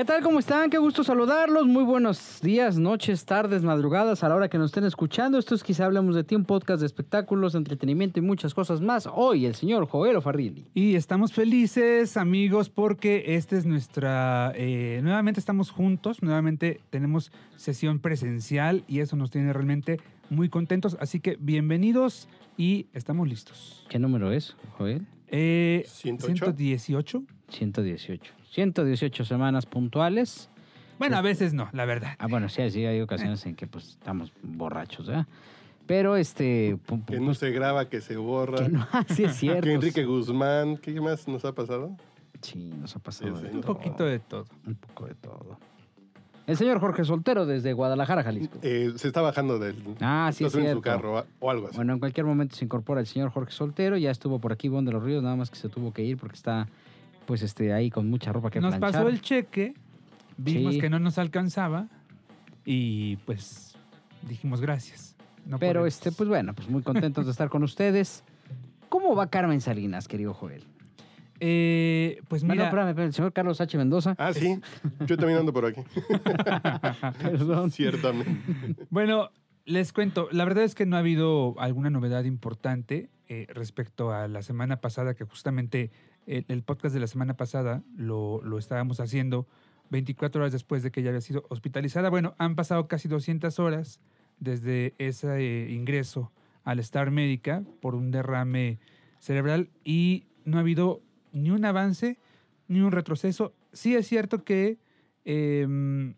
¿Qué tal? ¿Cómo están? Qué gusto saludarlos. Muy buenos días, noches, tardes, madrugadas, a la hora que nos estén escuchando. Esto es Quizá Hablamos de Ti, un podcast de espectáculos, entretenimiento y muchas cosas más. Hoy el señor Joel Farrilli. Y estamos felices, amigos, porque esta es nuestra... eh, nuevamente estamos juntos, nuevamente tenemos sesión presencial y eso nos tiene realmente muy contentos. Así que bienvenidos y estamos listos. ¿Qué número es, Joel? Eh, 108. 118. 118. 118 semanas puntuales. Bueno, a veces no, la verdad. Ah, bueno, sí, sí, hay ocasiones en que pues estamos borrachos, ¿verdad? Pero este... Que no se graba, que se borra. que no, sí es cierto. Que Enrique Guzmán, ¿qué más nos ha pasado? Sí, nos ha pasado Sí, de sí. Un todo. poquito de todo. Un poco de todo. El señor Jorge Soltero desde Guadalajara, Jalisco. Eh, se está bajando del. Ah, sí, es sé, en cierto. su carro o algo así. Bueno, en cualquier momento se incorpora el señor Jorge Soltero. Ya estuvo por aquí Bon de los Ríos, nada más que se tuvo que ir porque está, pues, este, ahí con mucha ropa que Nos planchar. pasó el cheque, vimos Sí. que no nos alcanzaba y pues dijimos gracias. No Pero, este, pues bueno, pues muy contentos de estar con ustedes. ¿Cómo va Carmen Salinas, querido Joel? Eh, pues Ah, no, mira, espérame, espérame, el señor Carlos H. Mendoza. Ah, sí. Yo también ando por aquí. Perdón. Ciertamente. Bueno, les cuento, la verdad es que no ha habido alguna novedad importante eh, respecto a la semana pasada, que justamente el, podcast de la semana pasada lo, lo estábamos haciendo 24 horas después de que ella había sido hospitalizada. Bueno, han pasado casi 200 horas desde ese eh, ingreso al Star Médica por un derrame cerebral y no ha habido ni un avance ni un retroceso. Sí es cierto que eh,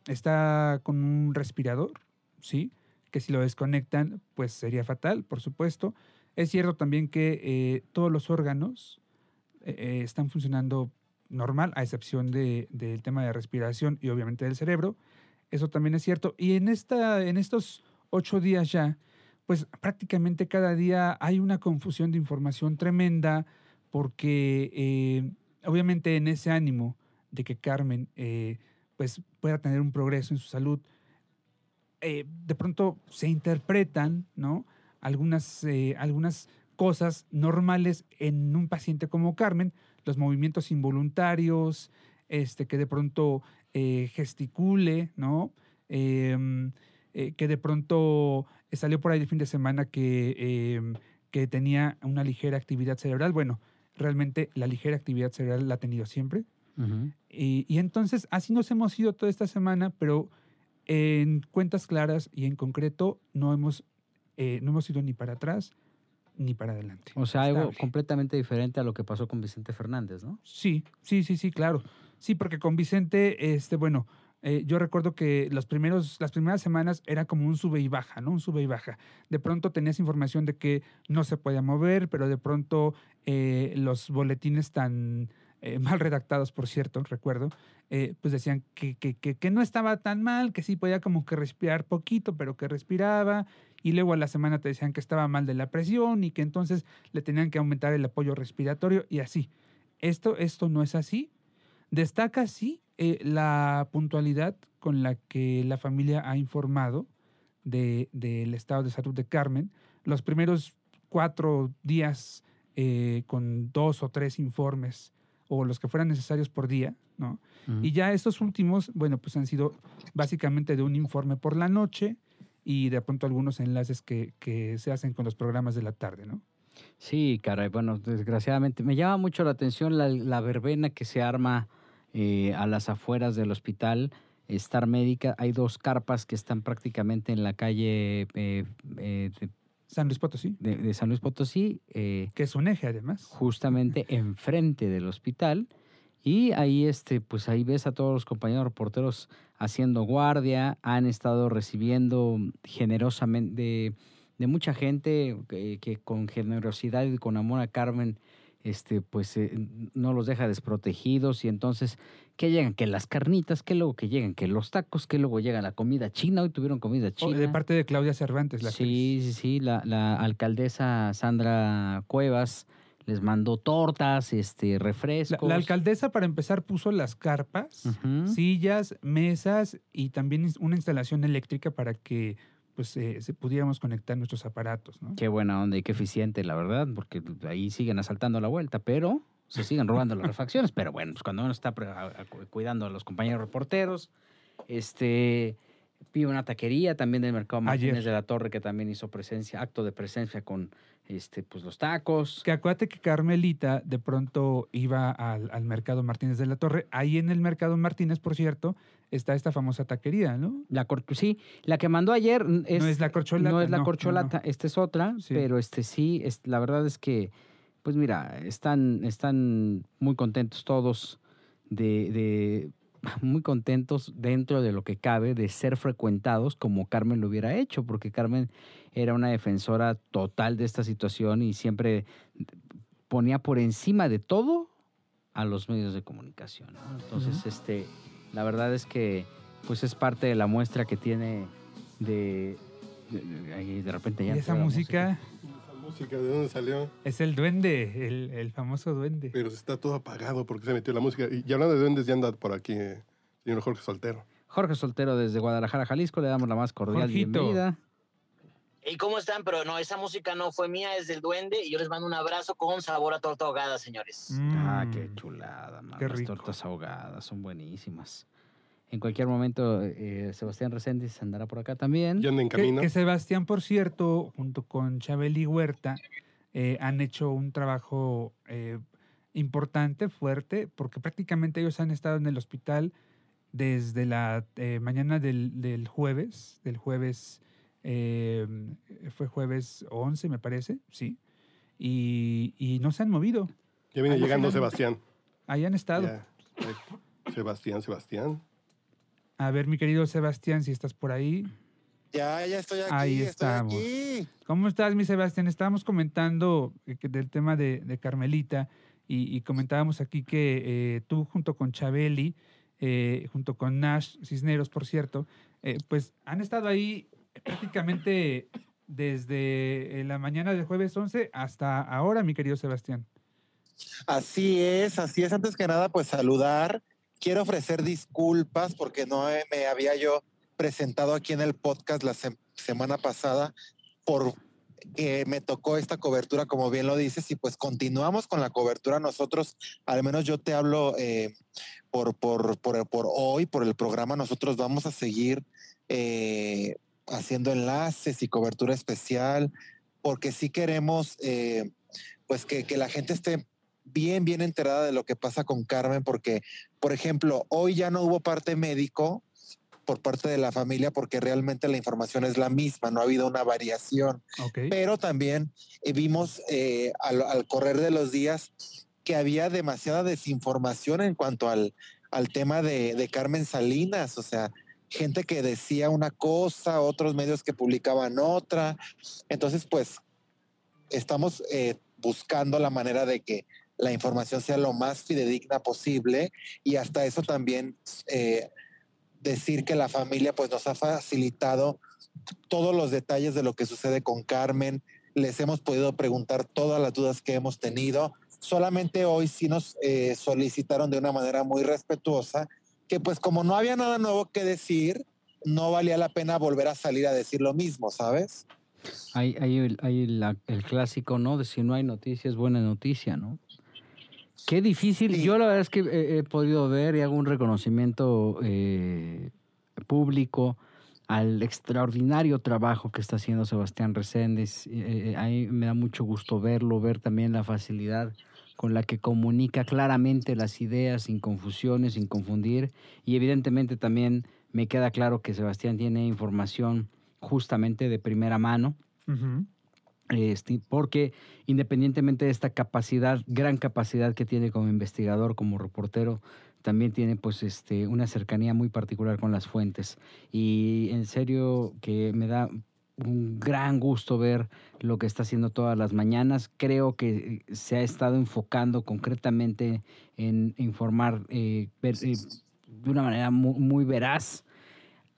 está con un respirador, ¿sí? Que si lo desconectan, pues sería fatal, por supuesto. Es cierto también que eh, todos los órganos eh, están funcionando normal, a excepción de- del tema de respiración y obviamente del cerebro. Eso también es cierto. Y en, esta, en estos ocho días ya, pues prácticamente cada día hay una confusión de información tremenda, porque eh, obviamente en ese ánimo de que Carmen eh, pues pueda tener un progreso en su salud, de pronto se interpretan, ¿no? Algunas, algunas cosas normales en un paciente como Carmen, los movimientos involuntarios, este, que de pronto eh, gesticule, ¿no? Eh, eh, que de pronto eh, salió por ahí el fin de semana que, eh, que tenía una ligera actividad cerebral. Bueno, realmente la ligera actividad cerebral la ha tenido siempre. Y, y entonces así nos hemos ido toda esta semana, pero en cuentas claras y en concreto no hemos, eh, no hemos ido ni para atrás ni para adelante. O sea, algo completamente diferente a lo que pasó con Vicente Fernández, ¿no? Sí, sí, sí, sí, claro. Sí, porque con Vicente, este, bueno, eh, yo recuerdo que los primeros, las primeras semanas era como un sube y baja, ¿no? Un sube y baja. De pronto tenías información de que no se podía mover, pero de pronto eh, los boletines tan eh, mal redactados, por cierto, recuerdo, eh, pues decían que, que, que, no estaba tan mal, que sí podía como que respirar poquito, pero que respiraba. Y luego a la semana te decían que estaba mal de la presión y que entonces le tenían que aumentar el apoyo respiratorio y así. Esto, esto no es así. Destaca, sí, eh, la puntualidad con la que la familia ha informado de- del estado de salud de Carmen. Los primeros cuatro días con dos o tres informes o los que fueran necesarios por día, ¿no? Y ya estos últimos, bueno, pues han sido básicamente de un informe por la noche y de pronto algunos enlaces que, que se hacen con los programas de la tarde, ¿no? Sí, caray, bueno, desgraciadamente me llama mucho la atención la, la verbena que se arma eh, a las afueras del hospital Star Médica. Hay dos carpas que están prácticamente en la calle eh, eh, San Luis Potosí, de- de San Luis Potosí, eh, que es un eje además. justamente enfrente del hospital. Y ahí, este, pues ahí ves a todos los compañeros reporteros haciendo guardia, han estado recibiendo generosamente de, de mucha gente que, que con generosidad y con amor a Carmen este, pues eh, no los deja desprotegidos y entonces, ¿qué llegan? Que las carnitas, que luego que llegan, que los tacos, que luego llega la comida china, hoy tuvieron comida O china. de parte de Claudia Cervantes, la Sí, sí, sí, la, la alcaldesa Sandra Cuevas les mandó tortas, este, La, refrescos. la alcaldesa, para empezar, puso las carpas, sillas, mesas y también una instalación eléctrica para que pues, eh, se pudiéramos conectar nuestros aparatos. ¿no? Qué buena onda y qué eficiente, la verdad, porque ahí siguen asaltando la vuelta, pero se siguen robando las refacciones. Pero bueno, pues cuando uno está cuidando a los compañeros reporteros, este vi una taquería también del Mercado Martínez Ayer. de la Torre que también hizo presencia, acto de presencia con este, pues los tacos. Que acuérdate que Carmelita de pronto iba al, al Mercado Martínez de la Torre. Ahí en el Mercado Martínez, por cierto, está esta famosa taquería, ¿no? La cor- sí, la que mandó ayer es, no es la corcholata. No es la no, corcholata, esta es otra, Sí. pero este sí, es, la verdad es que, pues mira, están, están muy contentos todos de, de- muy contentos dentro de lo que cabe de ser frecuentados como Carmen lo hubiera hecho, porque Carmen era una defensora total de esta situación y siempre ponía por encima de todo a los medios de comunicación. ¿no? Entonces, este, la verdad es que pues es parte de la muestra que tiene de, de, de- ahí de repente Y ya esa entró la música Esa música, ¿de dónde salió? es el duende, el, el famoso duende. Pero está todo apagado porque se metió la música. Y, y hablando de duendes, ya anda por aquí, eh, señor Jorge Soltero. Jorge Soltero desde Guadalajara, Jalisco, le damos la más cordial Jorgito. bienvenida. ¿Y cómo están? Pero no, esa música no fue mía, es del duende y yo les mando un abrazo con sabor a torta ahogada, señores. Ah, qué Mm. chulada, man. qué Las rico. tortas ahogadas son buenísimas. En cualquier momento, eh, Sebastián Reséndiz andará por acá también. Ya anda en Que, camino. que Sebastián, por cierto, junto con Chabeli Huerta, eh, han hecho un trabajo eh, importante, fuerte, porque prácticamente ellos han estado en el hospital desde la eh, mañana del, del jueves, del jueves, eh, fue jueves 11, me parece, sí, y, y no se han movido, Ya viene llegando. Sebastián. ahí han estado. Ya. Sebastián, Sebastián. A ver, mi querido Sebastián, si estás por ahí. Ya, ya estoy aquí. Ahí estoy estamos. aquí. ¿Cómo estás, mi Sebastián? Estábamos comentando eh, del tema de, de Carmelita y, y comentábamos aquí que eh, tú junto con Chabeli, eh, junto con Nash Cisneros, por cierto, eh, pues han estado ahí prácticamente desde eh, la mañana del jueves 11 hasta ahora, mi querido Sebastián. Así es, así es. Antes que nada, pues saludar. Quiero ofrecer disculpas porque no eh, me había yo presentado aquí en el podcast la sem- semana pasada por que me tocó esta cobertura, como bien lo dices, y pues continuamos con la cobertura. Nosotros, al menos yo te hablo eh, por, por, por, hoy, por el programa, nosotros vamos a seguir haciendo enlaces y cobertura especial, porque sí queremos eh, pues que, que la gente esté bien, bien enterada de lo que pasa con Carmen, porque, por ejemplo, hoy ya no hubo parte médico por parte de la familia porque realmente la información es la misma, no ha habido una variación Ok. pero también eh, vimos eh, al, al correr de los días que había demasiada desinformación en cuanto al, al tema de, de Carmen Salinas, o sea, gente que decía una cosa, otros medios que publicaban otra. Entonces, pues, estamos eh, buscando la manera de que la información sea lo más fidedigna posible y hasta eso también eh, decir que la familia pues nos ha facilitado todos los detalles de lo que sucede con Carmen. Les hemos podido preguntar todas las dudas que hemos tenido. Solamente hoy sí nos eh, solicitaron de una manera muy respetuosa que pues como no había nada nuevo que decir, no valía la pena volver a salir a decir lo mismo, ¿sabes? Hay, hay, el, hay la- el clásico, ¿no? De si no hay noticias, buena noticia, ¿no? Qué difícil. Sí. Yo la verdad es que he, he podido ver y hago un reconocimiento eh, público al extraordinario trabajo que está haciendo Sebastián Reséndiz. Eh, eh, ahí me da mucho gusto verlo, ver también la facilidad con la que comunica claramente las ideas sin confusiones, sin confundir. Y evidentemente también me queda claro que Sebastián tiene información justamente de primera mano. Este, porque independientemente de esta capacidad, gran capacidad que tiene como investigador, como reportero, también tiene pues este, una cercanía muy particular con las fuentes. Y en serio que me da un gran gusto ver lo que está haciendo todas las mañanas. Creo que se ha estado enfocando concretamente en informar eh, ver, eh, de una manera muy, muy, veraz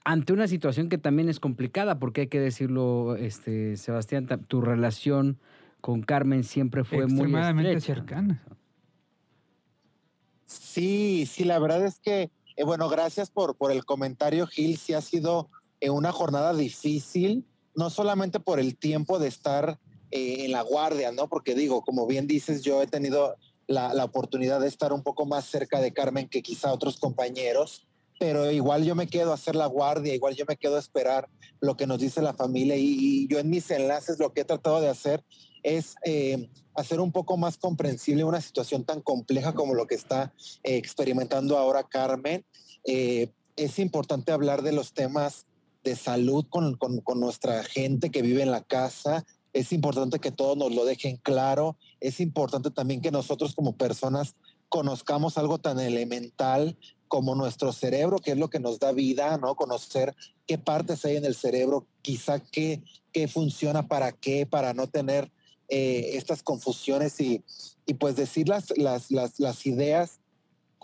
ante una situación que también es complicada, porque hay que decirlo, este, Sebastián, tu relación con Carmen siempre fue muy estrecha. cercana. Sí, sí, la verdad es que, eh, bueno, gracias por, por el comentario, Gil. Sí ha sido eh, una jornada difícil, no solamente por el tiempo de estar eh, en la guardia, ¿no? Porque digo, como bien dices, yo he tenido la, la, oportunidad de estar un poco más cerca de Carmen que quizá otros compañeros, pero igual yo me quedo a hacer la guardia, igual yo me quedo a esperar lo que nos dice la familia y, yo en mis enlaces lo que he tratado de hacer es eh, hacer un poco más comprensible una situación tan compleja como lo que está eh, experimentando ahora Carmen. Es importante hablar de los temas de salud con, con, con, nuestra gente que vive en la casa. Es importante que todos nos lo dejen claro. Es importante también que nosotros como personas conozcamos algo tan elemental como nuestro cerebro, que es lo que nos da vida, ¿no? Conocer qué partes hay en el cerebro, quizá qué, qué funciona para qué, para no tener eh, estas confusiones y, y, pues decir las, las, las, las ideas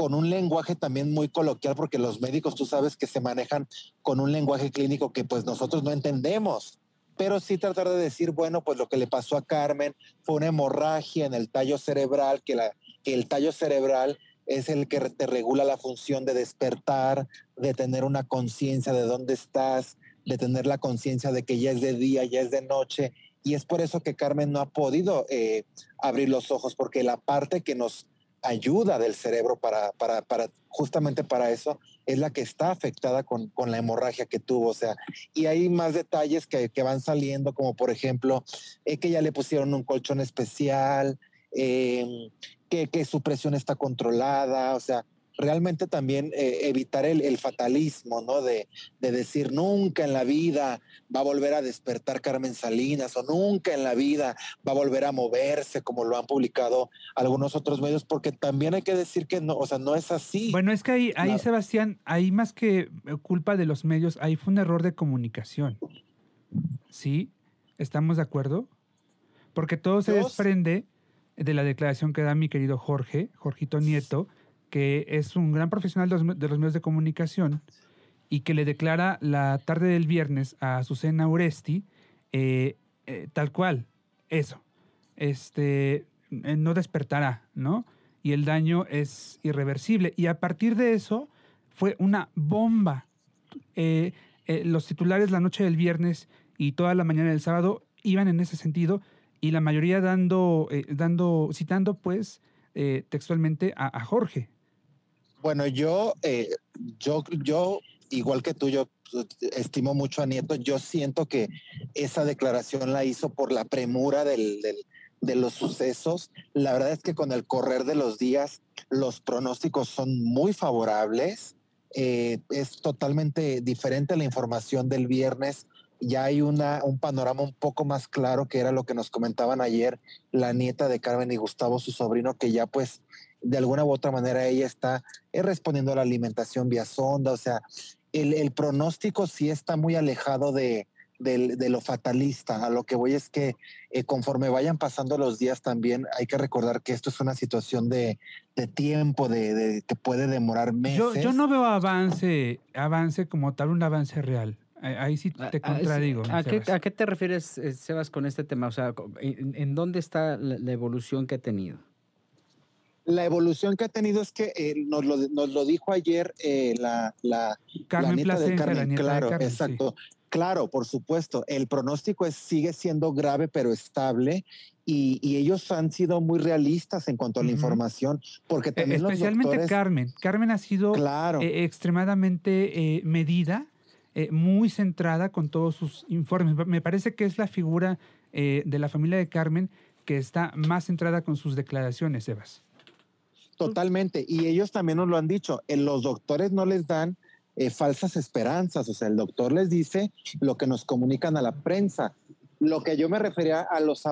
con un lenguaje también muy coloquial, porque los médicos tú sabes que se manejan con un lenguaje clínico que pues nosotros no entendemos, pero sí tratar de decir, bueno, pues lo que le pasó a Carmen fue una hemorragia en el tallo cerebral, que, la, que el tallo cerebral es el que te regula la función de despertar, de tener una conciencia de dónde estás, de tener la conciencia de que ya es de día, ya es de noche, y es por eso que Carmen no ha podido eh, abrir los ojos, porque la parte que nos ayuda del cerebro para, para, para, justamente para eso es la que está afectada con, con, la hemorragia que tuvo. O sea, y hay más detalles que, que van saliendo, como por ejemplo, eh, que ya le pusieron un colchón especial, eh, que, que, su presión está controlada, o sea, realmente también eh, evitar el, el, fatalismo, ¿no? De, de, decir nunca en la vida va a volver a despertar Carmen Salinas o nunca en la vida va a volver a moverse como lo han publicado algunos otros medios, porque también hay que decir que no, o sea, no es así. Bueno, es que ahí, ahí Sebastián, ahí más que culpa de los medios, ahí fue un error de comunicación. ¿Sí? ¿Estamos de acuerdo? Porque todo se desprende de la declaración que da mi querido Jorge, Jorgito Nieto, que es un gran profesional de los, medios de comunicación y que le declara la tarde del viernes a Azucena Uresti, eh, eh, tal cual, eso, este, eh, no despertará, ¿no? Y el daño es irreversible. Y a partir de eso fue una bomba. Los titulares la noche del viernes y toda la mañana del sábado iban en ese sentido y la mayoría dando, dando citando pues textualmente a Jorge, bueno, yo, eh, yo, yo, igual que tú, yo estimo mucho a Nieto. Yo siento que esa declaración la hizo por la premura de los sucesos. La verdad es que con el correr de los días, los pronósticos son muy favorables. Eh, es totalmente diferente la información del viernes. Ya hay una, un panorama un poco más claro, que era lo que nos comentaban ayer la nieta de Carmen y Gustavo, su sobrino, que ya pues de alguna u otra manera ella está eh, respondiendo a la alimentación vía sonda, o sea, el, el pronóstico sí está muy alejado de, de, de, lo fatalista. A lo que voy es que eh, conforme vayan pasando los días también hay que recordar que esto es una situación de, de tiempo, de, de, que puede demorar meses. Yo, yo no veo avance, avance como tal, un avance real. Ahí sí te contradigo. ¿A, qué, ¿A, qué, te refieres, eh, Sebas, con este tema? O sea, ¿en, en dónde está la, la evolución que ha tenido? La evolución que ha tenido es que eh, nos, lo, nos, lo, dijo ayer eh, la, la, Carmen la nieta de Carmen. la nieta claro, de Carmen, exacto. Sí. Claro, por supuesto. El pronóstico es, sigue siendo grave, pero estable. Y, y, ellos han sido muy realistas en cuanto a la uh -huh. información, porque también Especialmente los doctores... Carmen. Carmen ha sido claro. eh, extremadamente eh, medida, muy centrada con todos sus informes. Me parece que es la figura de la familia de Carmen que está más centrada con sus declaraciones, Evas. Totalmente. Y ellos también nos lo han dicho. En los doctores no les dan eh, falsas esperanzas. O sea, el doctor les dice lo que nos comunican a la prensa. Lo que yo me refería a los,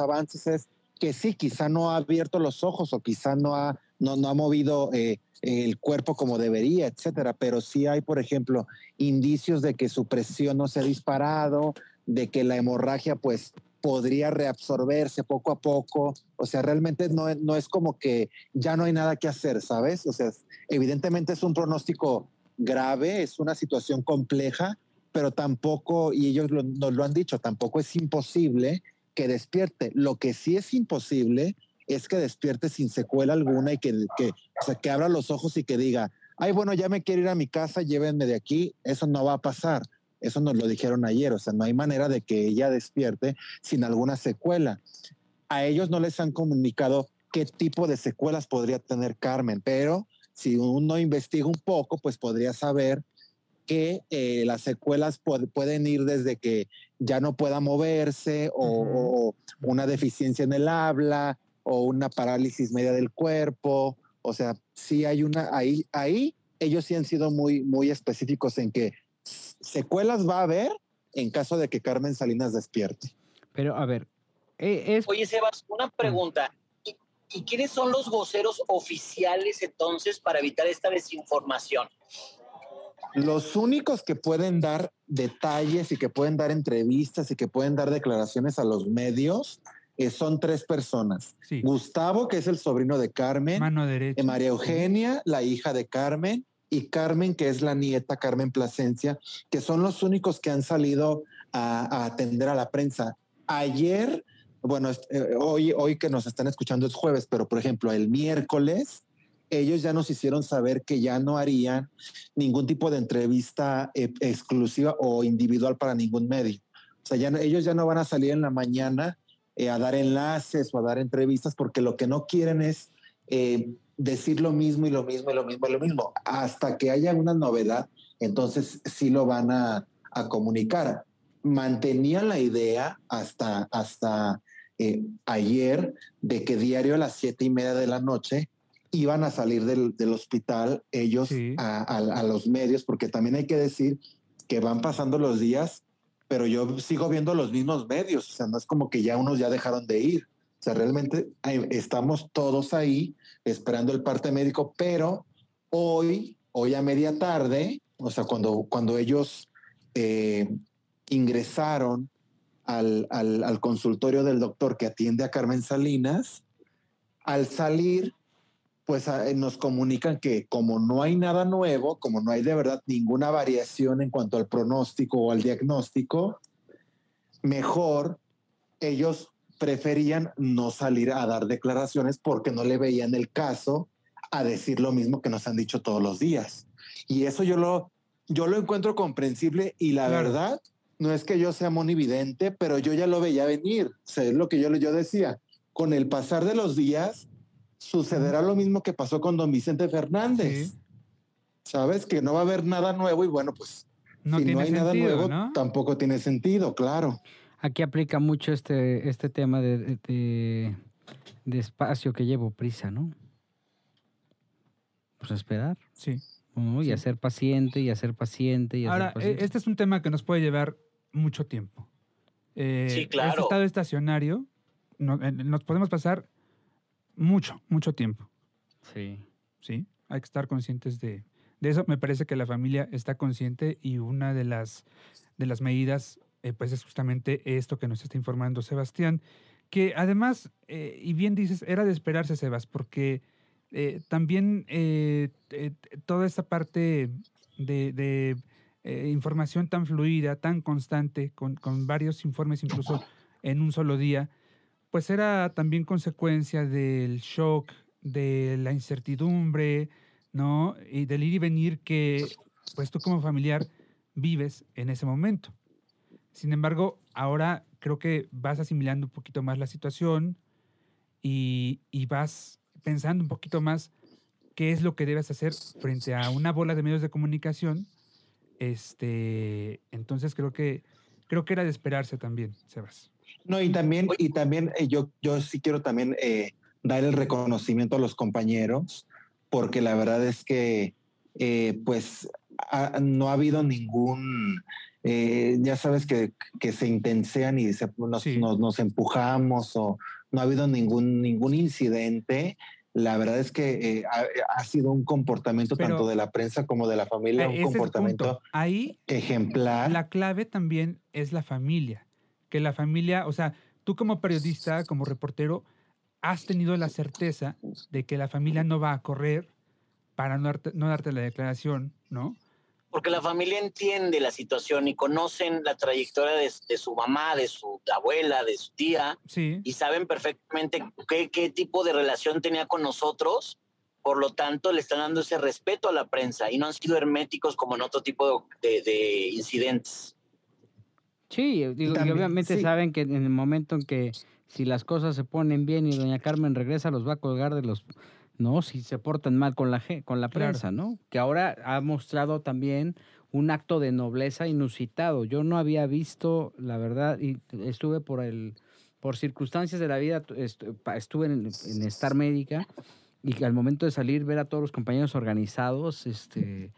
avances es que sí, quizá no ha abierto los ojos o quizá no ha, no, no ha movido eh, el cuerpo como debería, etcétera. Pero sí hay, por ejemplo, indicios de que su presión no se ha disparado, de que la hemorragia pues podría reabsorberse poco a poco. O sea, realmente no, no es como que ya no hay nada que hacer, ¿sabes? O sea, evidentemente es un pronóstico grave, es una situación compleja, pero tampoco, y ellos nos lo han dicho, tampoco es imposible que despierte. Lo que sí es imposible es que despierte sin secuela alguna y que, que, o sea, que abra los ojos y que diga, ay, bueno, ya me quiero ir a mi casa, llévenme de aquí. Eso no va a pasar. Eso nos lo dijeron ayer. O sea, no hay manera de que ella despierte sin alguna secuela. A ellos no les han comunicado qué tipo de secuelas podría tener Carmen, pero si uno investiga un poco, pues podría saber que eh, las secuelas pueden ir desde que ya no pueda moverse o, una deficiencia en el habla o una parálisis media del cuerpo. O sea, sí hay una, ahí, ahí ellos sí han sido muy, muy específicos en que secuelas va a haber en caso de que Carmen Salinas despierte. Pero a ver, e, es... Oye, Sebas, una mm. pregunta. ¿Y quiénes son los voceros oficiales entonces para evitar esta desinformación? Los únicos que pueden dar detalles y que pueden dar entrevistas y que pueden dar declaraciones a los medios eh, son tres personas. Gustavo, que es el sobrino de Carmen. Mano derecha. Eh, María Eugenia, la hija de Carmen. Y Carmen, que es la nieta, Carmen Plasencia, que son los únicos que han salido a, atender a la prensa. Ayer, bueno, eh, hoy, hoy que nos están escuchando es jueves, pero por ejemplo, el miércoles, ellos ya nos hicieron saber que ya no harían ningún tipo de entrevista eh, exclusiva o individual para ningún medio. O sea, ellos ya no van a salir en la mañana eh, a dar enlaces o a dar entrevistas porque lo que no quieren es decir lo mismo y lo mismo y lo mismo y lo mismo. Hasta que haya una novedad, entonces sí lo van a, comunicar. Mantenían la idea hasta, hasta ayer de que diario a las siete y media de la noche iban a salir del, hospital ellos a, los medios, porque también hay que decir que van pasando los días, pero yo sigo viendo los mismos medios, o sea, no es como que ya unos ya dejaron de ir, o sea, realmente estamos todos ahí esperando el parte médico, pero hoy, hoy a media tarde, o sea, cuando, cuando ellos eh, ingresaron al, al consultorio del doctor que atiende a Carmen Salinas, al salir pues ah, nos comunican que como no hay nada nuevo, como no hay de verdad ninguna variación en cuanto al pronóstico o al diagnóstico, mejor ellos preferían no salir a dar declaraciones porque no le veían el caso a decir lo mismo que nos han dicho todos los días. Y eso yo lo, yo lo encuentro comprensible y la verdad no es que yo sea monividente, pero yo ya lo veía venir. O sea, es lo que yo, yo decía. Con el pasar de los días, sucederá lo mismo que pasó con don Vicente Fernández. Sabes que no va a haber nada nuevo y bueno, pues no si no hay nada nuevo, tampoco tiene sentido, claro. Aquí aplica mucho este, este tema de, de, espacio que llevo prisa, ¿no? Pues esperar. Sí. Y hacer paciente, y hacer paciente, y Ahora, e, este es un tema que nos puede llevar mucho tiempo. Eh, sí, claro. Este estado estacionario, eh, nos podemos pasar mucho, mucho tiempo. Sí. Sí, hay que estar conscientes de, eso. Me parece que la familia está consciente y una de las, de las medidas, eh, pues es justamente esto que nos está informando Sebastián, que además, eh, y bien dices, era de esperarse, Sebas, porque eh, también toda esta parte de, información tan fluida, tan constante, con, con varios informes incluso en un solo día, pues era también consecuencia del shock, de la incertidumbre, ¿no? Y del ir y venir que, pues tú como familiar vives en ese momento. Sin embargo, ahora creo que vas asimilando un poquito más la situación y, vas pensando un poquito más qué es lo que debes hacer frente a una bola de medios de comunicación. Este, entonces creo que creo que era de esperarse también, Sebas. No, y también, y también eh, yo, yo sí quiero también eh, dar el reconocimiento a los compañeros, porque la verdad es que eh, pues no ha habido ningún, ya sabes que, que, se intensean y nos, nos, empujamos o no ha habido ningún, ningún incidente la verdad es que eh, ha, ha, sido un comportamiento Pero, tanto de la prensa como de la familia, Eh, un comportamiento. Ahí ejemplar. la clave también es la familia. Que la familia, o sea, tú como periodista, como reportero, has tenido la certeza de que la familia no va a correr para no darte, no darte la declaración, ¿no? Porque la familia entiende la situación y conocen la trayectoria de, de su mamá, de su abuela, de su tía, Sí. y saben perfectamente qué, qué tipo de relación tenía con nosotros. Por lo tanto, le están dando ese respeto a la prensa y no han sido herméticos como en otro tipo de, de incidentes. Sí, digo, y obviamente sí. saben que en el momento en que si las cosas se ponen bien y doña Carmen regresa, los va a colgar de los... No, si se portan mal con la, con la Claro. prensa, ¿no? Que ahora ha mostrado también un acto de nobleza inusitado. Yo no había visto, la verdad, y estuve por el por circunstancias de la vida, estuve en, en Star Médica y al momento de salir, ver a todos los compañeros organizados, este,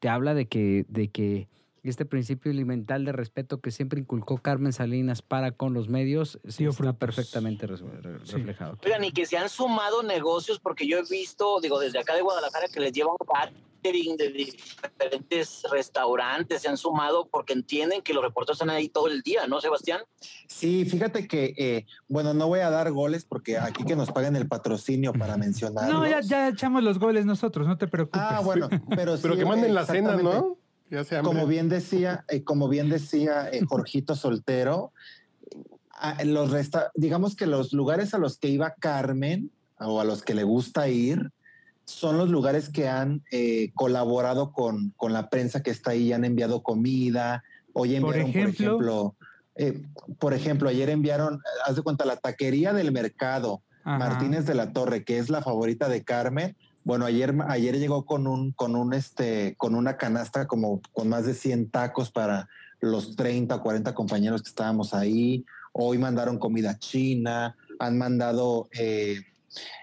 te habla de que, de que este principio elemental de respeto que siempre inculcó Carmen Salinas para con los medios sí está frutos. perfectamente re- Sí. reflejado. Oigan, y que se han sumado negocios, porque yo he visto, digo, desde acá de Guadalajara, que les llevan catering de diferentes restaurantes, se han sumado porque entienden que los reporteros están ahí todo el día, ¿no, Sebastián? Sí, fíjate que, eh, bueno, no voy a dar goles porque aquí que nos paguen el patrocinio para mencionar. No, ya, ya echamos los goles nosotros, no te preocupes. Ah, bueno, pero sí. Pero que manden la cena. ¿no? Ya. Como bien decía, eh, como bien decía eh, Jorgito Soltero, a- los resta digamos que los lugares a los que iba Carmen o a los que le gusta ir son los lugares que han eh, colaborado con, con la prensa que está ahí, han enviado comida. Hoy Por enviaron, por ejemplo. ejemplo, eh, por ejemplo, ayer enviaron, haz de cuenta, la taquería del mercado, Ajá. Martínez de la Torre, que es la favorita de Carmen. Bueno, ayer, ayer llegó con un, con un, este, con una canasta como con más de 100 tacos para los 30 o 40 compañeros que estábamos ahí. Hoy mandaron comida china, han mandado eh,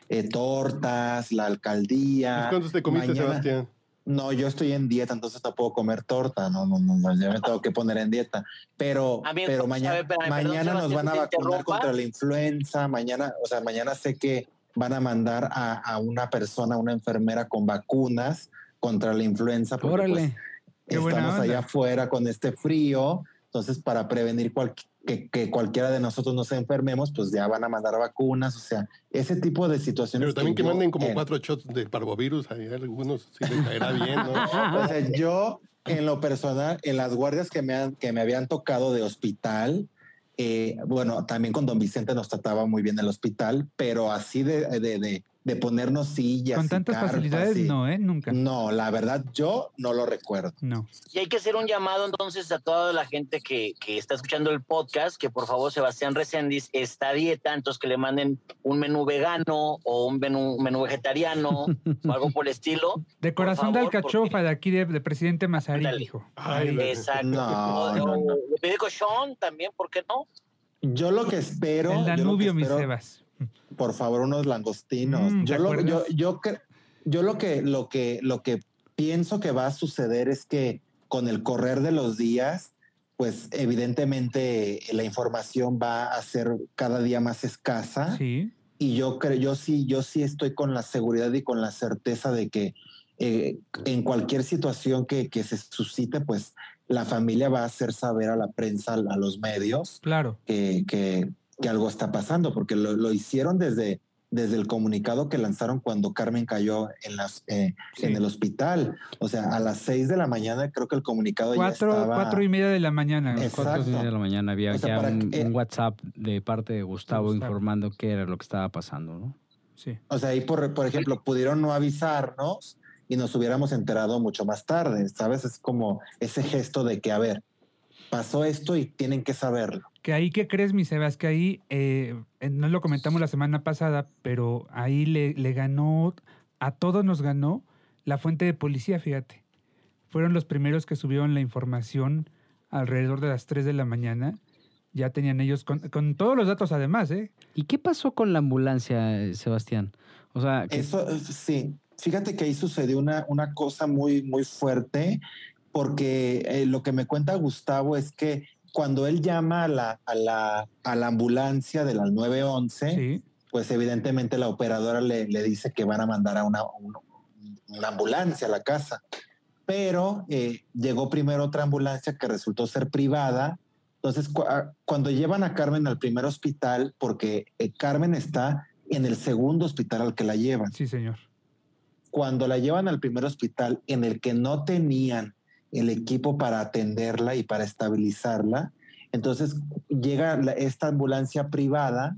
eh, tortas, la alcaldía. ¿Cuántos te comiste, Mañana- Sebastián? No, yo estoy en dieta, entonces no puedo comer torta. No, no, no, no, ya me tengo que poner en dieta. Pero, A mí, pero mañana, ver, espérame, perdón, mañana nos van a vacunar contra la influenza. Mañana, o sea, mañana sé que van a mandar a, a una persona, una enfermera con vacunas contra la influenza. porque, pues, Órale. Buena estamos allá afuera con este frío. Entonces, para prevenir cual- que, que cualquiera de nosotros nos enfermemos, pues ya van a mandar vacunas. O sea, ese tipo de situaciones. Pero también que yo, manden como eh, cuatro shots de parvovirus, ahí algunos sí les caerá bien, ¿no? O sea, yo en lo personal, en las guardias que me, han, que me habían tocado de hospital, eh, bueno, también con don Vicente nos trataba muy bien el hospital, pero así de, de, de, de ponernos sillas. Con y tantas carpas facilidades, y- no, ¿eh? Nunca. No, la verdad, yo no lo recuerdo. No. Y hay que hacer un llamado entonces a toda la gente que, que está escuchando el podcast, que por favor Sebastián Reséndiz está a dieta, entonces que le manden un menú vegano o un menú, menú vegetariano o algo por el estilo. De corazón de alcachofa de aquí de, de presidente Mazarí, Ándale. dijo. Exacto. No, le pide cochón también, ¿por qué no? Yo lo que espero, El yo lo que Danubio, mi espero- Sebas. Por favor, unos langostinos. Mm, ¿te yo, lo, yo, yo, yo lo que lo que lo que pienso que va a suceder es que con el correr de los días, pues evidentemente la información va a ser cada día más escasa. Sí. Y yo creo, yo sí, yo sí estoy con la seguridad y con la certeza de que eh, en cualquier situación que, que se suscite, pues la familia va a hacer saber a la prensa, a los medios, Claro. que, que, que algo está pasando, porque lo, lo hicieron desde, desde el comunicado que lanzaron cuando Carmen cayó en, las, eh, Sí. en el hospital. O sea, a las seis de la mañana creo que el comunicado Cuatro, ya estaba... cuatro y media de la mañana. Es- Cuatro Exacto. de la mañana había O sea, ya un, que- un WhatsApp de parte de Gustavo, Gustavo. informando qué era lo que estaba pasando, ¿no? Sí. O sea, ahí por, por ejemplo, pudieron no avisarnos y nos hubiéramos enterado mucho más tarde, ¿sabes? Es como ese gesto de que, a ver, pasó esto y tienen que saberlo. Que ahí, ¿qué crees, mi Sebas? Que ahí, eh, eh, no lo comentamos la semana pasada, pero ahí le, le ganó, a todos nos ganó la fuente de policía, fíjate. Fueron los primeros que subieron la información alrededor de las 3 de la mañana. Ya tenían ellos, con, con todos los datos además, ¿eh? ¿Y qué pasó con la ambulancia, Sebastián? O sea, que- Eso, sí, fíjate que ahí sucedió una, una cosa muy, muy fuerte, porque eh, lo que me cuenta Gustavo es que cuando él llama a la, a la, a la ambulancia de la 911, Sí. pues evidentemente la operadora le, le dice que van a mandar a una, un- una ambulancia a la casa. Pero eh, llegó primero otra ambulancia que resultó ser privada. Entonces, cu- a- cuando llevan a Carmen al primer hospital, porque eh, Carmen está en el segundo hospital al que la llevan Sí, señor. cuando la llevan al primer hospital en el que no tenían el equipo para atenderla y para estabilizarla, entonces llega la- esta ambulancia privada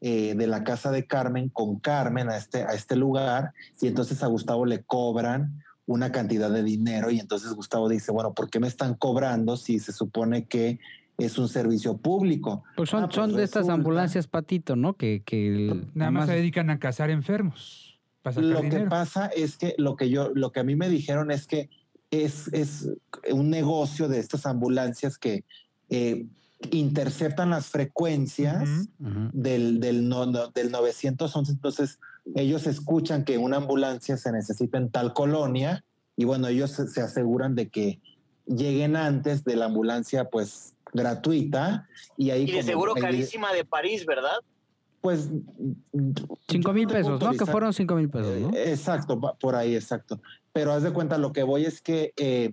eh, de la casa de Carmen con Carmen a este, a este lugar y entonces a Gustavo le cobran una cantidad de dinero y entonces Gustavo dice, bueno, ¿por qué me están cobrando si se supone que es un servicio público? Pues son, Ah, pues son de estas ambulancias patito, ¿no? Que, que el- Nada más se dedican a cazar enfermos. Lo que pasa es que lo que yo, lo que a mí me dijeron es que es, es un negocio de estas ambulancias que eh, interceptan las frecuencias del, del, no- no- del 911. Entonces, ellos escuchan que una ambulancia se necesita en tal colonia y bueno, ellos se, se aseguran de que lleguen antes de la ambulancia, pues gratuita y ahí Y de como seguro carísima de París, ¿verdad? pues Cinco yo mil pesos, ¿no? Que autorizar. fueron cinco mil pesos, ¿no? Eh, Exacto, por ahí, exacto. Pero haz de cuenta, lo que voy es que eh,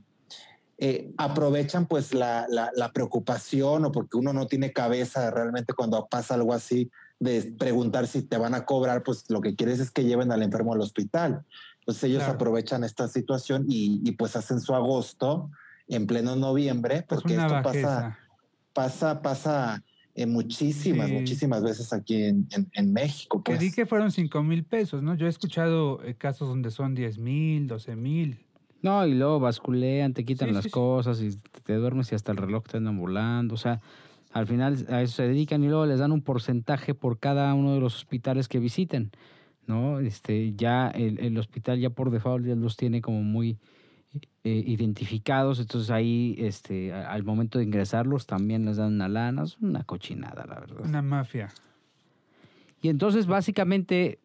eh, aprovechan pues la, la- la preocupación o porque uno no tiene cabeza realmente cuando pasa algo así de preguntar si te van a cobrar, pues lo que quieres es que lleven al enfermo al hospital. Entonces ellos Claro. aprovechan esta situación y, y, pues hacen su agosto en pleno noviembre, porque esto pasa, pasa, pasa eh, muchísimas, Sí. muchísimas veces aquí en, en- en México. Que Pues. di que fueron 5 mil pesos, ¿no? Yo he escuchado eh, casos donde son 10 mil, 12 mil. No, y luego basculean, te quitan Sí, las sí, sí. cosas y te duermes y hasta el reloj te andan volando. O sea, al final a eso se dedican y luego les dan un porcentaje por cada uno de los hospitales que visiten, ¿no? Este, ya el, el hospital ya por default ya los tiene como muy eh, identificados, entonces ahí este, al momento de ingresarlos también les dan una lana, es una cochinada, la verdad. Una mafia. Y entonces básicamente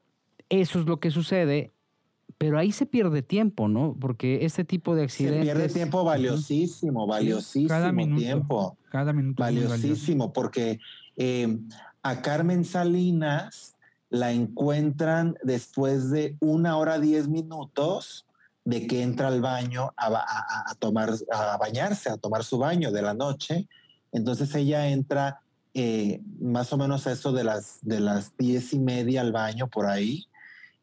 eso es lo que sucede, pero ahí se pierde tiempo, ¿no? Porque este tipo de Se accidentes... pierde tiempo valiosísimo, valiosísimo cada minuto. tiempo, Cada minuto valiosísimo, porque eh, a Carmen Salinas la encuentran después de una hora diez minutos de que entra al baño a, ba- a- a tomar, a bañarse, a tomar su baño de la noche. Entonces ella entra eh, más o menos a eso de las, de las diez y media al baño por ahí.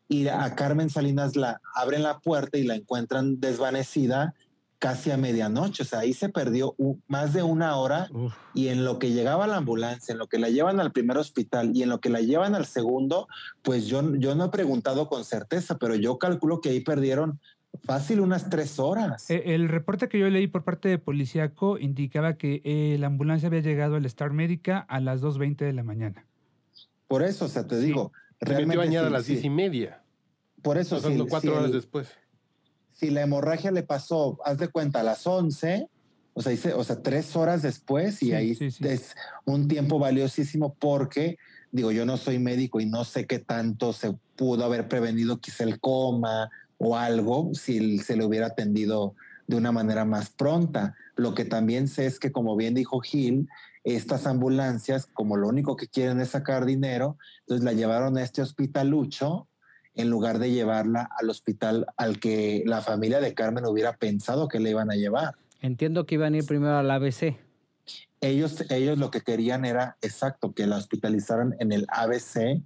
Y a Carmen Salinas la abren la puerta y la encuentran desvanecida casi a medianoche. O sea, ahí se perdió más de una hora Uf. y en lo que llegaba la ambulancia, en lo que la llevan al primer hospital y en lo que la llevan al segundo, pues yo, yo no he preguntado con certeza, pero yo calculo que ahí perdieron fácil unas tres horas. Eh, El reporte que yo leí por parte de Policíaco indicaba que eh, la ambulancia había llegado al Star Médica a las 2.20 de la mañana. Por eso, o sea, te Sí. digo, Se metió a realmente bañar a sí, las sí. diez y media. Por eso, Pasando si, cuatro si horas el- después. si la hemorragia le pasó, haz de cuenta, a las 11, o sea, dice, o sea, tres horas después, y Sí, ahí sí, sí. es un tiempo valiosísimo porque, digo, yo no soy médico y no sé qué tanto se pudo haber prevenido quizá el coma o algo si se le hubiera atendido de una manera más pronta. Lo que también sé es que, como bien dijo Gil, estas ambulancias, como lo único que quieren es sacar dinero, entonces la llevaron a este hospitalucho en lugar de llevarla al hospital al que la familia de Carmen hubiera pensado que le iban a llevar. Entiendo que iban a ir primero al ABC. Ellos, ellos lo que querían era, exacto, que la hospitalizaran en el ABC,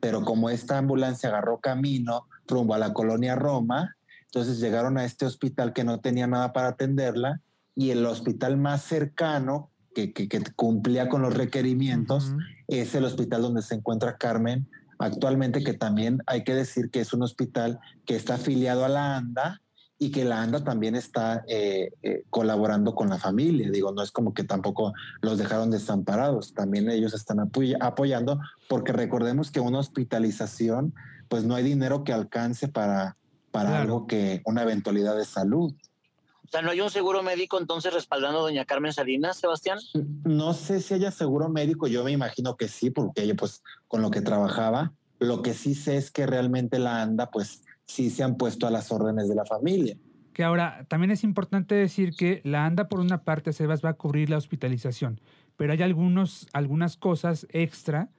pero como esta ambulancia agarró camino rumbo a la colonia Roma, entonces llegaron a este hospital que no tenía nada para atenderla y el hospital más cercano que, que- que cumplía con los requerimientos es el hospital donde se encuentra Carmen actualmente, que también hay que decir que es un hospital que está afiliado a la ANDA y que la ANDA también está eh, eh, colaborando con la familia. Digo, no es como que tampoco los dejaron desamparados, también ellos están apoy- apoyando, porque recordemos que una hospitalización, pues no hay dinero que alcance para, para Claro. algo que una eventualidad de salud. O sea, ¿no hay un seguro médico entonces respaldando a doña Carmen Salinas, Sebastián? No sé si haya seguro médico, yo me imagino que sí, porque ella pues con lo que trabajaba, lo que sí sé es que realmente la ANDA pues sí se han puesto a las órdenes de la familia. Que ahora, también es importante decir que la ANDA, por una parte, Sebas, va a cubrir la hospitalización, pero hay algunos, algunas cosas extra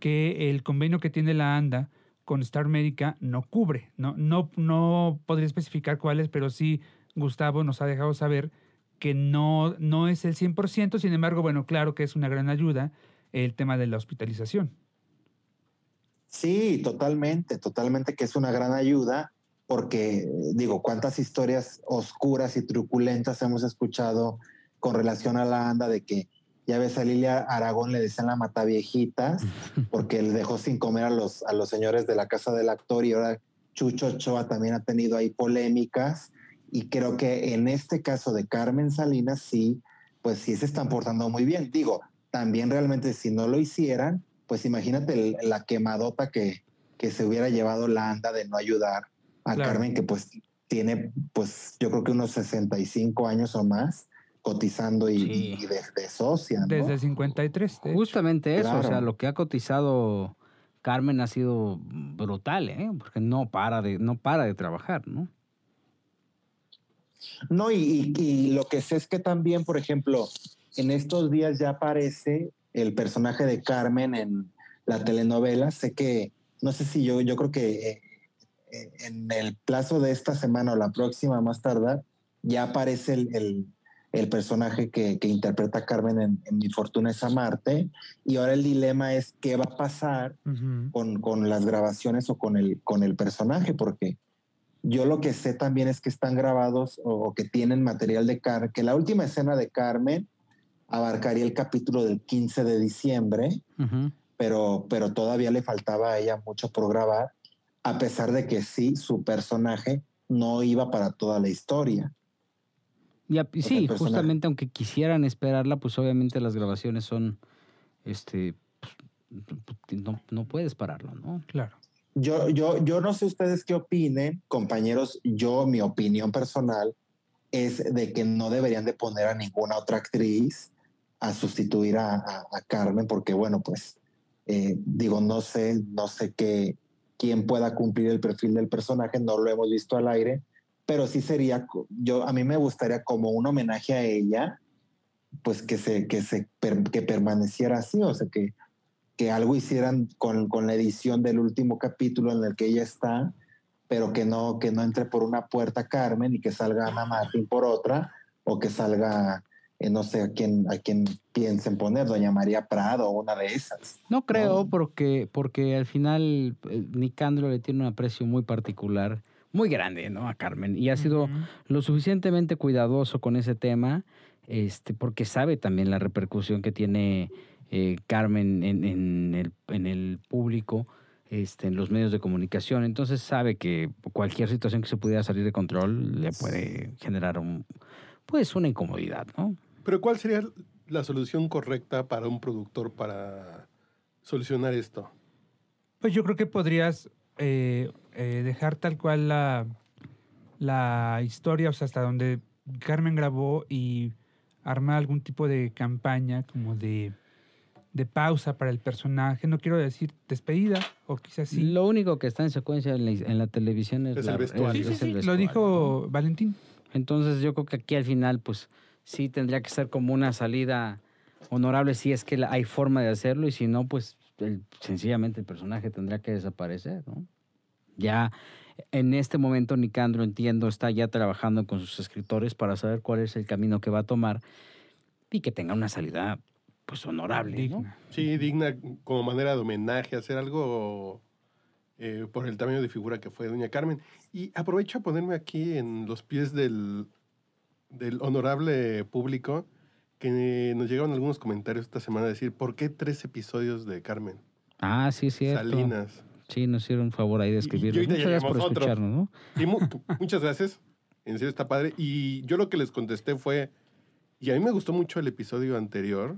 que el convenio que tiene la ANDA con Star Médica no cubre. No, no, no podría especificar cuáles, pero sí Gustavo nos ha dejado saber que no, no es el 100%, sin embargo, bueno, claro que es una gran ayuda el tema de la hospitalización. Sí, totalmente, totalmente que es una gran ayuda porque digo, cuántas historias oscuras y truculentas hemos escuchado con relación a la anda de que ya ves a Lilia Aragón le decían la mata viejitas porque le dejó sin comer a los, a los señores de la casa del actor y ahora Chucho Ochoa también ha tenido ahí polémicas y creo que en este caso de Carmen Salinas sí, pues sí se están portando muy bien. Digo, también realmente si no lo hicieran, pues imagínate la quemadota que, que se hubiera llevado la anda de no ayudar a Carmen, que pues tiene, pues yo creo que unos 65 años o más cotizando y, desde socia. ¿no? Desde 53. Justamente eso, o sea, lo que ha cotizado Carmen ha sido brutal, ¿eh? porque no para de, no para de trabajar, ¿no? No, y, y, lo que sé es que también, por ejemplo, en estos días ya aparece el personaje de Carmen en la telenovela. Sé que, no sé si yo, yo creo que eh, eh, en el plazo de esta semana o la próxima más tarde, ya aparece el, el, personaje que, que, interpreta a Carmen en, Mi Fortuna es Amarte. Y ahora el dilema es qué va a pasar con, con, las grabaciones o con el, con el personaje, porque yo lo que sé también es que están grabados o, que tienen material de Carmen, que la última escena de Carmen abarcaría el capítulo del 15 de diciembre, pero, pero todavía le faltaba a ella mucho por grabar, a pesar de que sí, su personaje no iba para toda la historia. Y sí, justamente aunque quisieran esperarla, pues obviamente las grabaciones son, este, pues, no, no puedes pararlo, ¿no? Claro. Yo, yo, yo no sé ustedes qué opinen, compañeros. Yo, mi opinión personal es de que no deberían de poner a ninguna otra actriz a sustituir a, Carmen, porque bueno, pues eh, digo, no sé, no sé qué, quién pueda cumplir el perfil del personaje, no lo hemos visto al aire, pero sí sería, yo a mí me gustaría como un homenaje a ella, pues que se, que se, que permaneciera así, o sea, que, que algo hicieran con, con, la edición del último capítulo en el que ella está, pero que no, que no entre por una puerta Carmen y que salga Ana Martín por otra, o que salga, eh, no sé a quién, a quién piensen poner, Doña María Prado o una de esas. No creo, Porque, porque al final eh, Nicandro le tiene un aprecio muy particular, muy grande, ¿no? A Carmen, y ha sido lo suficientemente cuidadoso con ese tema, este, porque sabe también la repercusión que tiene eh, Carmen en, en, el, en, el, público, este, en los medios de comunicación. Entonces sabe que cualquier situación que se pudiera salir de control le puede generar un, pues una incomodidad, ¿no? Pero ¿cuál sería la solución correcta para un productor para solucionar esto? Pues yo creo que podrías eh, eh, dejar tal cual la, la historia, o sea, hasta donde Carmen grabó y armar algún tipo de campaña como de de pausa para el personaje. No quiero decir despedida, o quizás sí. Lo único que está en secuencia en la, televisión es, el vestuario. Lo dijo Valentín. Entonces yo creo que aquí al final, pues sí tendría que ser como una salida honorable si es que hay forma de hacerlo y si no, pues sencillamente el personaje tendría que desaparecer, ¿no? Ya en este momento Nicandro, entiendo, está ya trabajando con sus escritores para saber cuál es el camino que va a tomar y que tenga una salida pues honorable. Digna. Sí, digna como manera de homenaje, hacer algo eh, por el tamaño de figura que fue Doña Carmen. Y aprovecho a ponerme aquí en los pies del, del honorable público que nos llegaron algunos comentarios esta semana a decir, ¿por qué tres episodios de Carmen? Ah, sí, cierto. Salinas. Sí, nos hicieron un favor ahí de escribirlo. Muchas gracias por escucharnos, ¿no? Y muchas gracias. En serio, está padre. Y yo lo que les contesté fue, y a mí me gustó mucho el episodio anterior,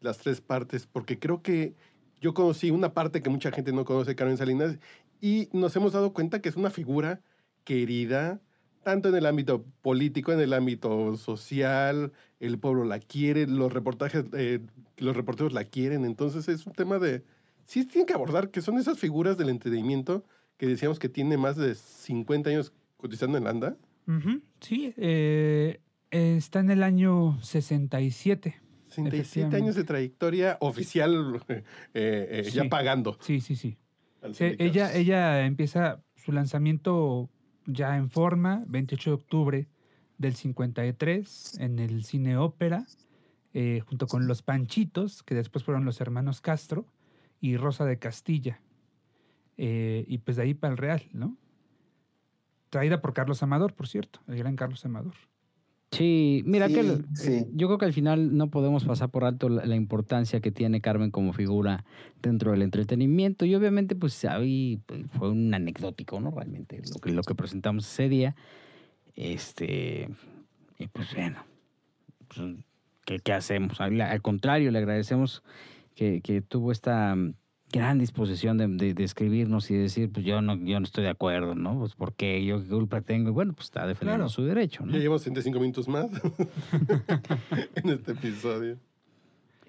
las tres partes, porque creo que yo conocí una parte que mucha gente no conoce, Carmen Salinas, y nos hemos dado cuenta que es una figura querida, tanto en el ámbito político, en el ámbito social, el pueblo la quiere, los reportajes, eh, los reporteros la quieren, entonces es un tema de, sí tienen que abordar, que son esas figuras del entretenimiento que decíamos que tiene más de 50 años cotizando en ANDA. Sí, eh, está en el año 67. 67 Efectivamente. años de trayectoria oficial, eh, eh, ya Sí. pagando. Sí, sí, sí. Sí, ella, ella empieza su lanzamiento ya en forma, 28 de octubre del 53, en el cine ópera, eh, junto con Los Panchitos, que después fueron los hermanos Castro, y Rosa de Castilla. Eh, y pues de ahí para el Real, ¿no? Traída por Carlos Amador, por cierto, el gran Carlos Amador. Sí, mira Sí, que sí. yo creo que al final no podemos pasar por alto la, la importancia que tiene Carmen como figura dentro del entretenimiento y obviamente pues ahí pues, fue un anecdótico, ¿no? Realmente lo que, lo que presentamos ese día. Este, y pues bueno, pues, ¿qué, qué hacemos? Al, al contrario, le agradecemos que, que tuvo esta gran disposición de, de- de escribirnos y decir, pues yo no, yo no estoy de acuerdo, ¿no? Pues porque yo qué culpa tengo. Y bueno, pues está defendiendo Claro. su derecho, ¿no? Ya llevamos 65 minutos más en este episodio.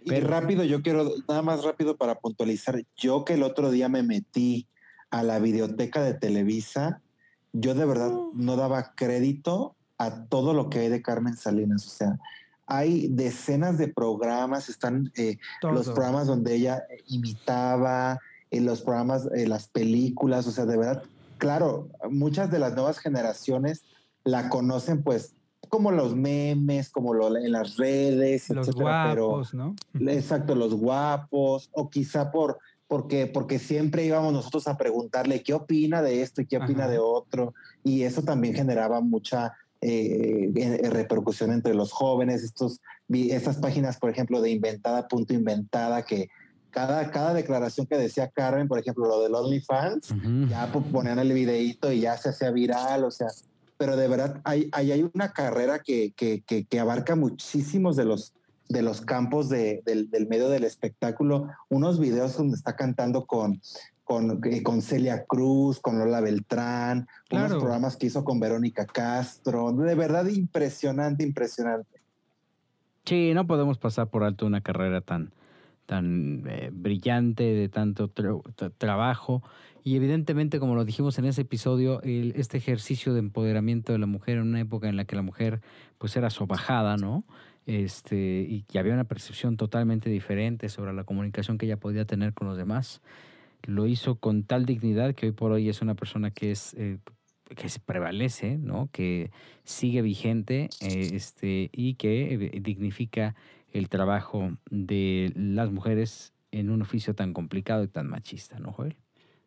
Y Pero- rápido, yo quiero, nada más rápido para puntualizar, yo que el otro día me metí a la videoteca de Televisa, yo de verdad no daba crédito a todo lo que hay de Carmen Salinas, o sea, hay decenas de programas, están eh, los programas donde ella imitaba, en los programas, eh, las películas, o sea, de verdad, claro, muchas de las nuevas generaciones la conocen pues como los memes, como lo, en las redes, Los etcétera, pero guapos, ¿no? Exacto, los guapos, o quizá por porque, porque siempre íbamos nosotros a preguntarle qué opina de esto y qué opina Ajá. de otro, y eso también generaba mucha eh, repercusión entre los jóvenes, estos, estas páginas, por ejemplo, de inventada, punto inventada, que cada, cada declaración que decía Carmen, por ejemplo, lo del OnlyFans, Ujú. ya po- ponían el videíto y ya se hacía viral, o sea, pero de verdad hay, hay, hay una carrera que, que, que, que abarca muchísimos de los, de los campos de- del, del medio del espectáculo, unos videos donde está cantando con, con, eh, con Celia Cruz, con Lola Beltrán, Claro. unos programas que hizo con Verónica Castro, de verdad impresionante, impresionante. Sí, no podemos pasar por alto una carrera tan, tan eh, brillante, de tanto tra- tra- trabajo. Y evidentemente, como lo dijimos en ese episodio, el- este ejercicio de empoderamiento de la mujer en una época en la que la mujer pues era sobajada, ¿no? Este, y que había una percepción totalmente diferente sobre la comunicación que ella podía tener con los demás. Lo hizo con tal dignidad que hoy por hoy es una persona que es eh, que se prevalece, ¿no? Que sigue vigente eh, este, y que eh, dignifica el trabajo de las mujeres en un oficio tan complicado y tan machista, ¿no, Joel?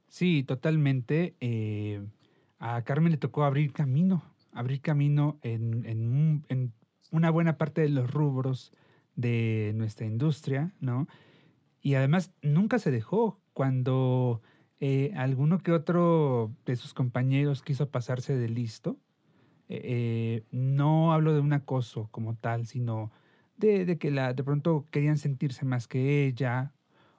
Sí, totalmente. eh, a Carmen le tocó abrir camino, abrir camino en, en un- en una buena parte de los rubros de nuestra industria, ¿no? Y además nunca se dejó cuando eh, alguno que otro de sus compañeros quiso pasarse de listo. eh, no hablo de un acoso como tal, sino de, que la, de pronto querían sentirse más que ella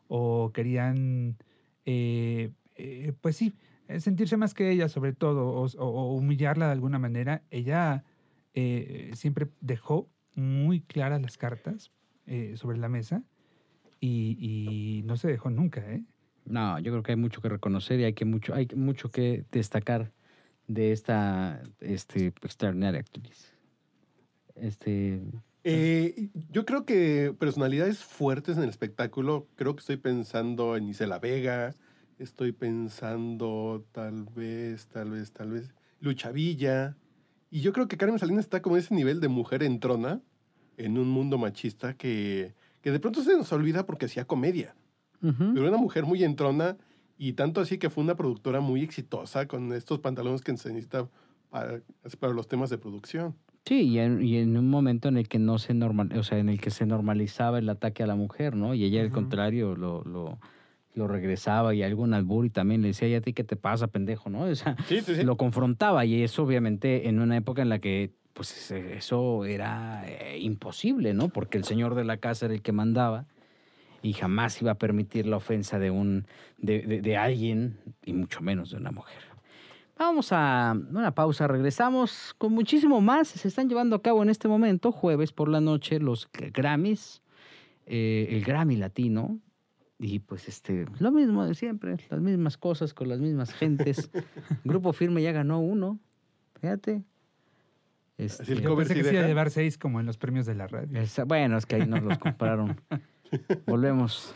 o querían eh, eh, pues sí, eh, sentirse más que ella sobre todo, o, humillarla de alguna manera, ella siempre dejó muy claras las cartas sobre la mesa y, y no se dejó nunca, ¿eh? No, yo creo que hay mucho que reconocer y hay, que mucho, hay mucho que destacar de esta este, extraordinaria actriz. Este, Eh, yo creo que personalidades fuertes en el espectáculo, creo que estoy pensando en Isela Vega, estoy pensando tal vez, tal vez, tal vez, Lucha Villa. Y yo creo que Carmen Salinas está como en ese nivel de mujer entrona en un mundo machista que, que de pronto se nos olvida porque hacía comedia. Pero una mujer muy entrona y tanto así que fue una productora muy exitosa con estos pantalones que se necesita para, para los temas de producción. Sí, y en, y en un momento en el que no se normal, o sea, en el que se normalizaba el ataque a la mujer, ¿no? Y ella al contrario lo, lo, lo regresaba y algún albur y también le decía, ¿y a ti qué te pasa, pendejo? ¿no? O sea, Sí, sí, sí. lo confrontaba y eso obviamente en una época en la que pues eso era eh, imposible, ¿no? Porque el señor de la casa era el que mandaba y jamás iba a permitir la ofensa de un de, de- de alguien y mucho menos de una mujer. Vamos a una pausa, regresamos con muchísimo más. Se están llevando a cabo en este momento, jueves por la noche, los Grammys, eh, el Grammy Latino. Y pues este, lo mismo de siempre, las mismas cosas con las mismas gentes. Grupo Firme ya ganó uno, fíjate. Este, el Yo cover pensé sí que se iba a llevar seis como en los premios de la radio. esa- bueno, es que ahí nos los compraron. Volvemos.